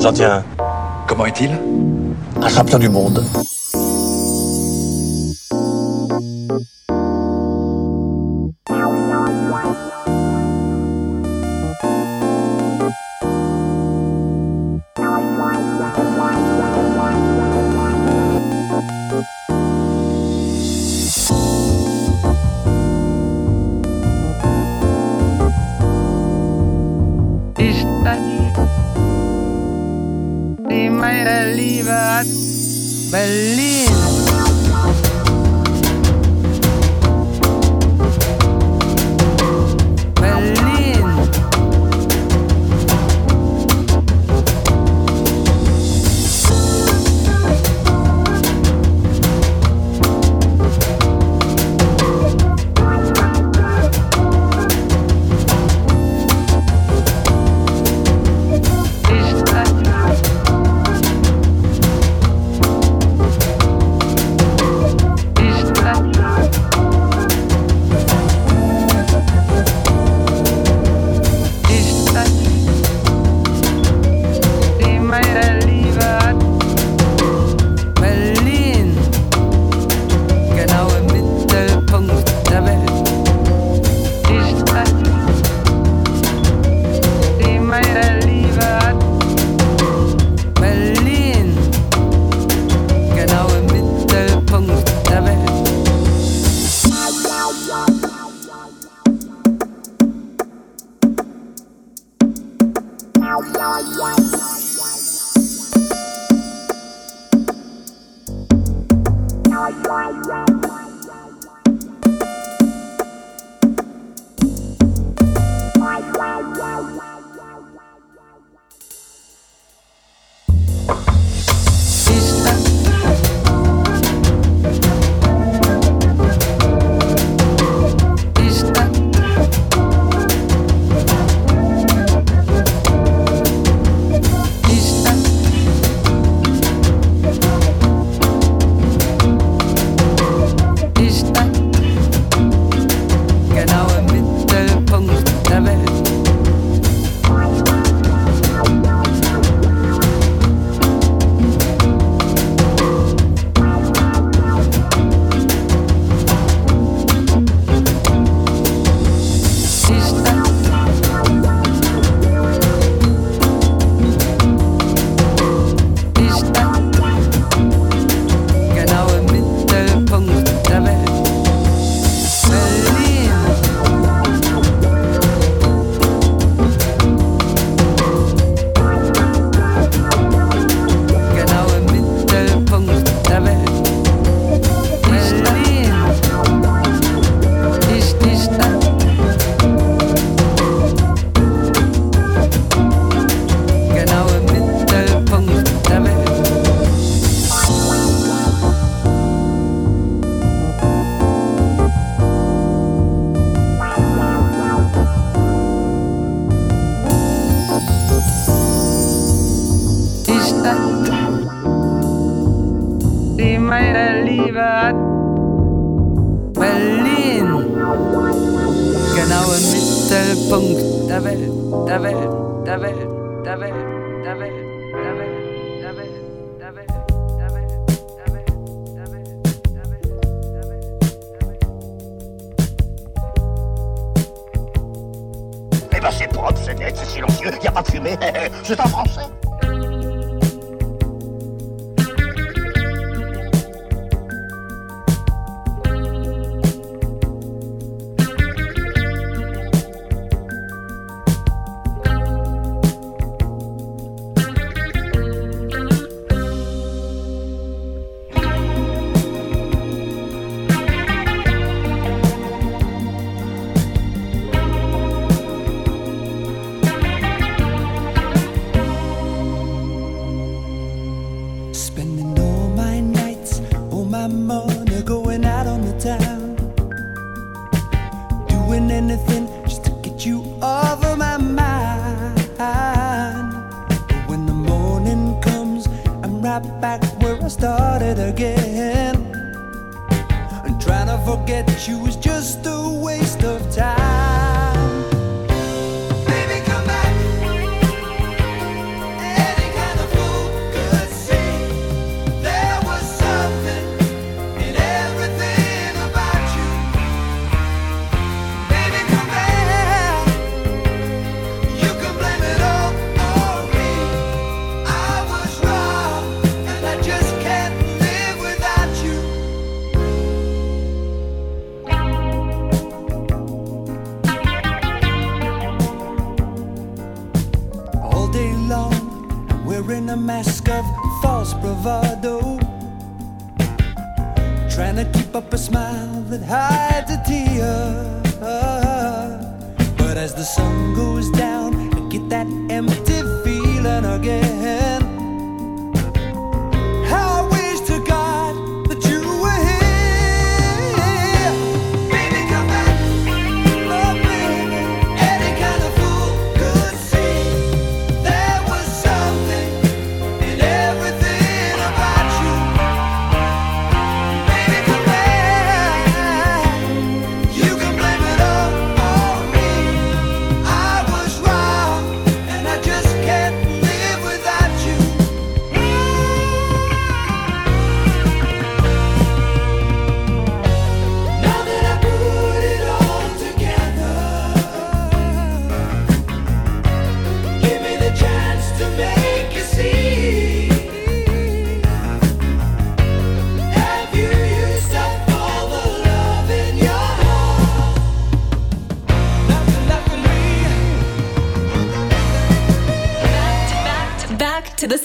J'en tiens un. Comment est-il? Un champion du monde.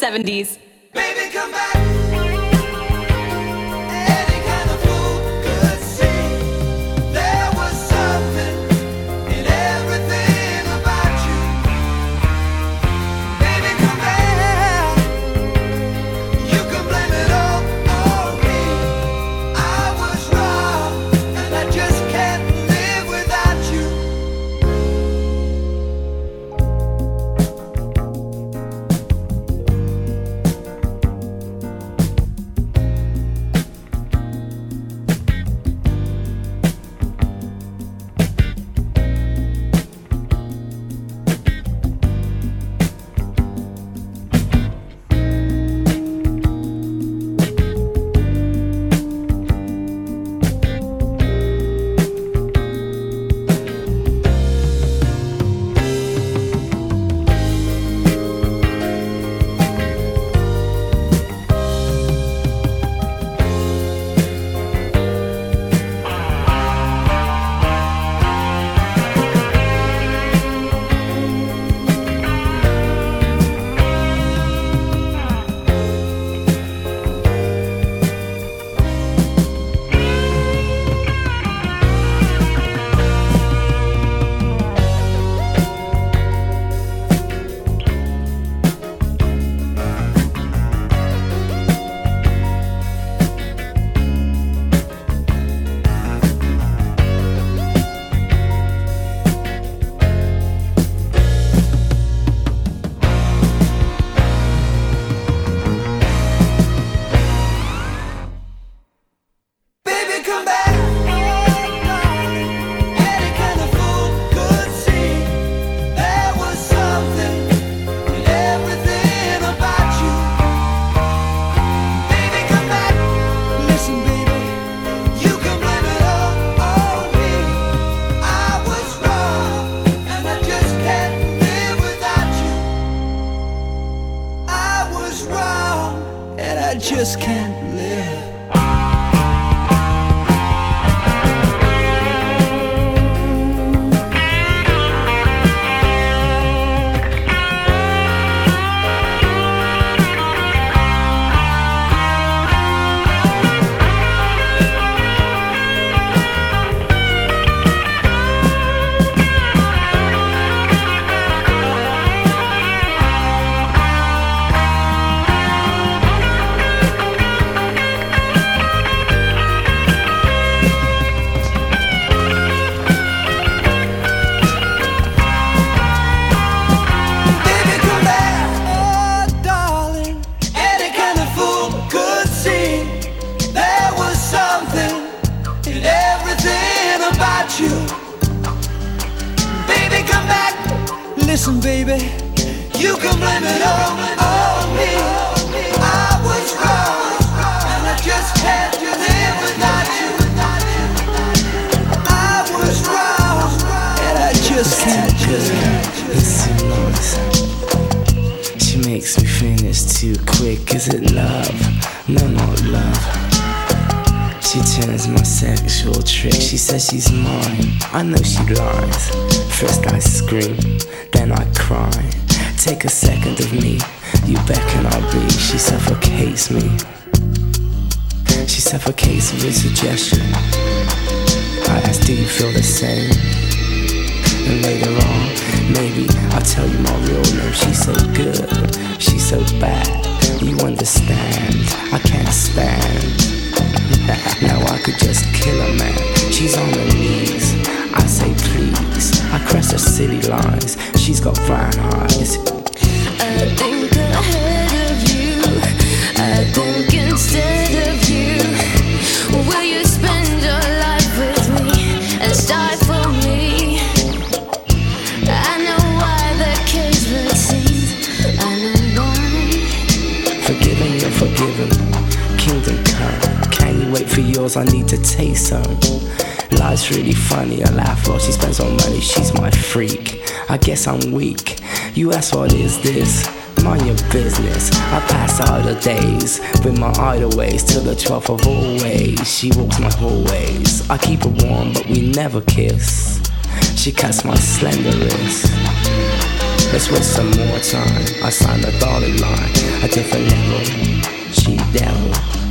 70s. Sexual trick. She says she's mine. I know she lies. First I scream, then I cry. Take a second of me, you beckon I'll be. She suffocates me. She suffocates with suggestion. I ask, do you feel the same? And later on, maybe I'll tell you my real name. She's so good, she's so bad. You understand, I can't stand. Now I could just kill a man. She's on her knees. I say please. I cross her city lines. She's got brown eyes. I think ahead of you. I think instead of you. Will you spend your life with me and stifle me? I know why the cage bird sings. I know why. Forgiven, you're forgiven. For yours? I need to taste some. Life's really funny. I laugh while she spends all money. She's my freak. I guess I'm weak. You ask what is this? Mind your business. I pass the days with my idle ways till the 12th of always. She walks my hallways. I keep her warm, but we never kiss. She cuts my slender wrist. Let's waste some more time. I sign a dotted line, a different level. She devil.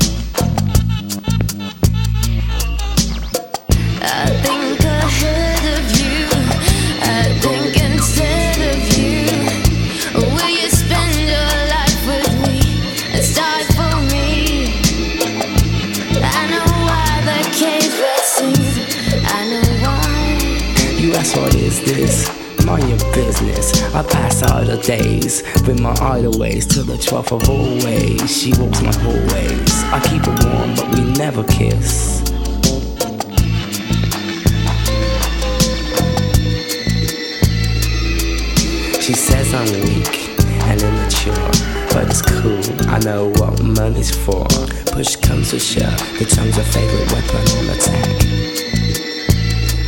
Mind your business. I pass out the days with my idle ways till the 12th of always. She walks my hallways. I keep her warm, but we never kiss. She says I'm weak and immature, but it's cool. I know what money's for. Push comes to shove, the tongue's a favorite weapon on attack.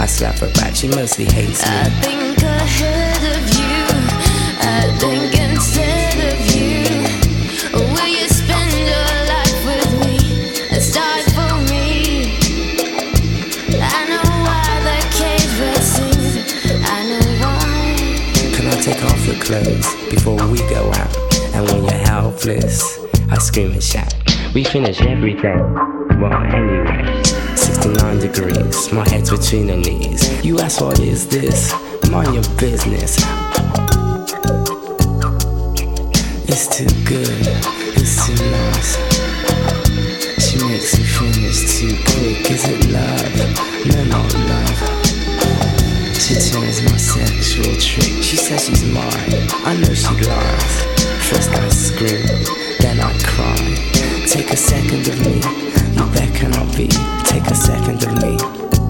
I slap her back, she mostly hates me. I think ahead of you. I think instead of you. Will you spend your life with me and stifle me? I know why the bird sings. I know why. Can I take off your clothes before we go out? And when you're helpless, I scream and shout. We finish everything. Well, anyway, 69 degrees, my head's between her knees. You ask what is this? Mind your business. It's too good, it's too nice. She makes me finish too quick. Is it love? No, not love. She turns my sexual trick. She says she's mine. I know she lies. First I scream, then I cry. Take a second of me. Beckon I'll be. Take a second of me.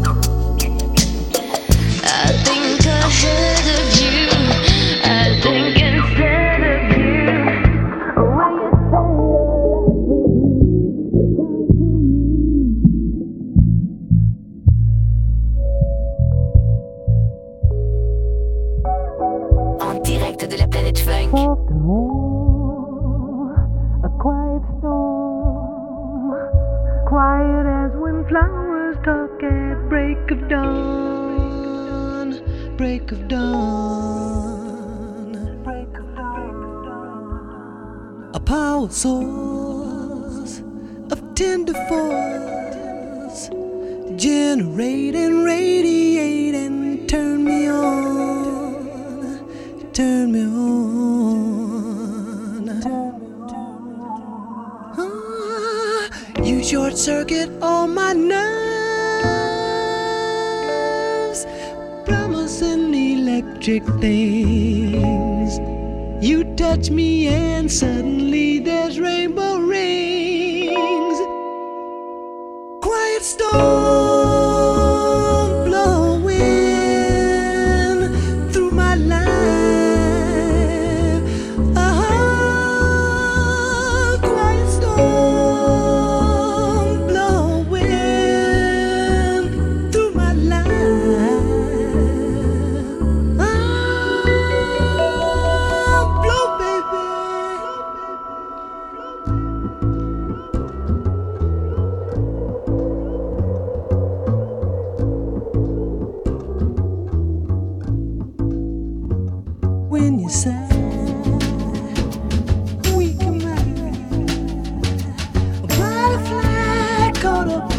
go to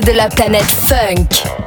de la planète Funk.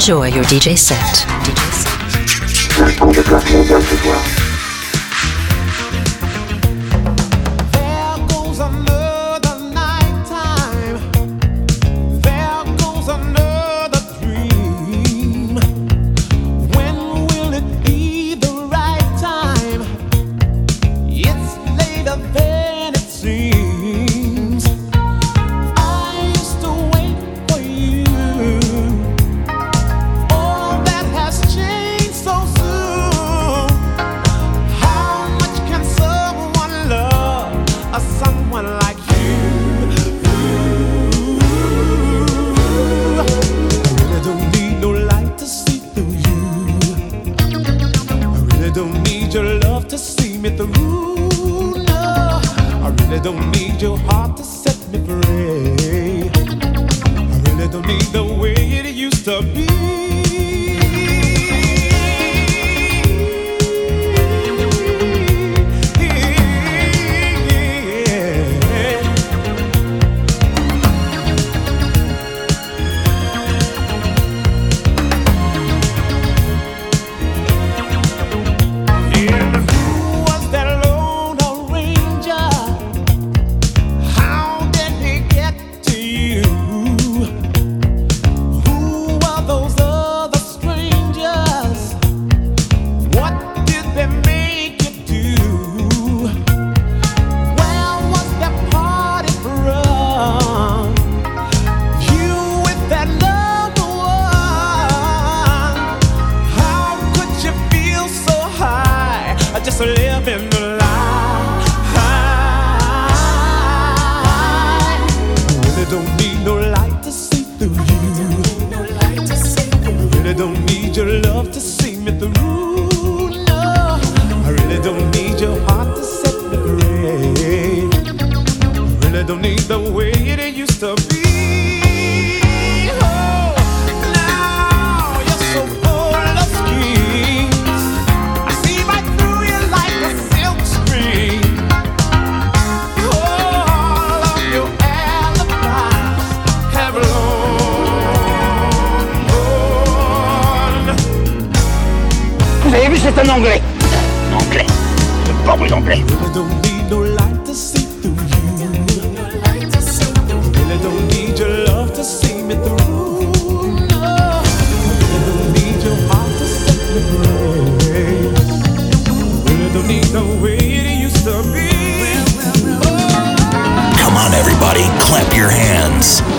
Enjoy your DJ set. un anglais. Un anglais. Le pauvre anglais. Come on, everybody, clap your hands.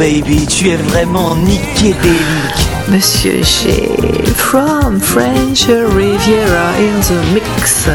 baby, tu es vraiment nickédélique. Monsieur G. From French Riviera in the mix.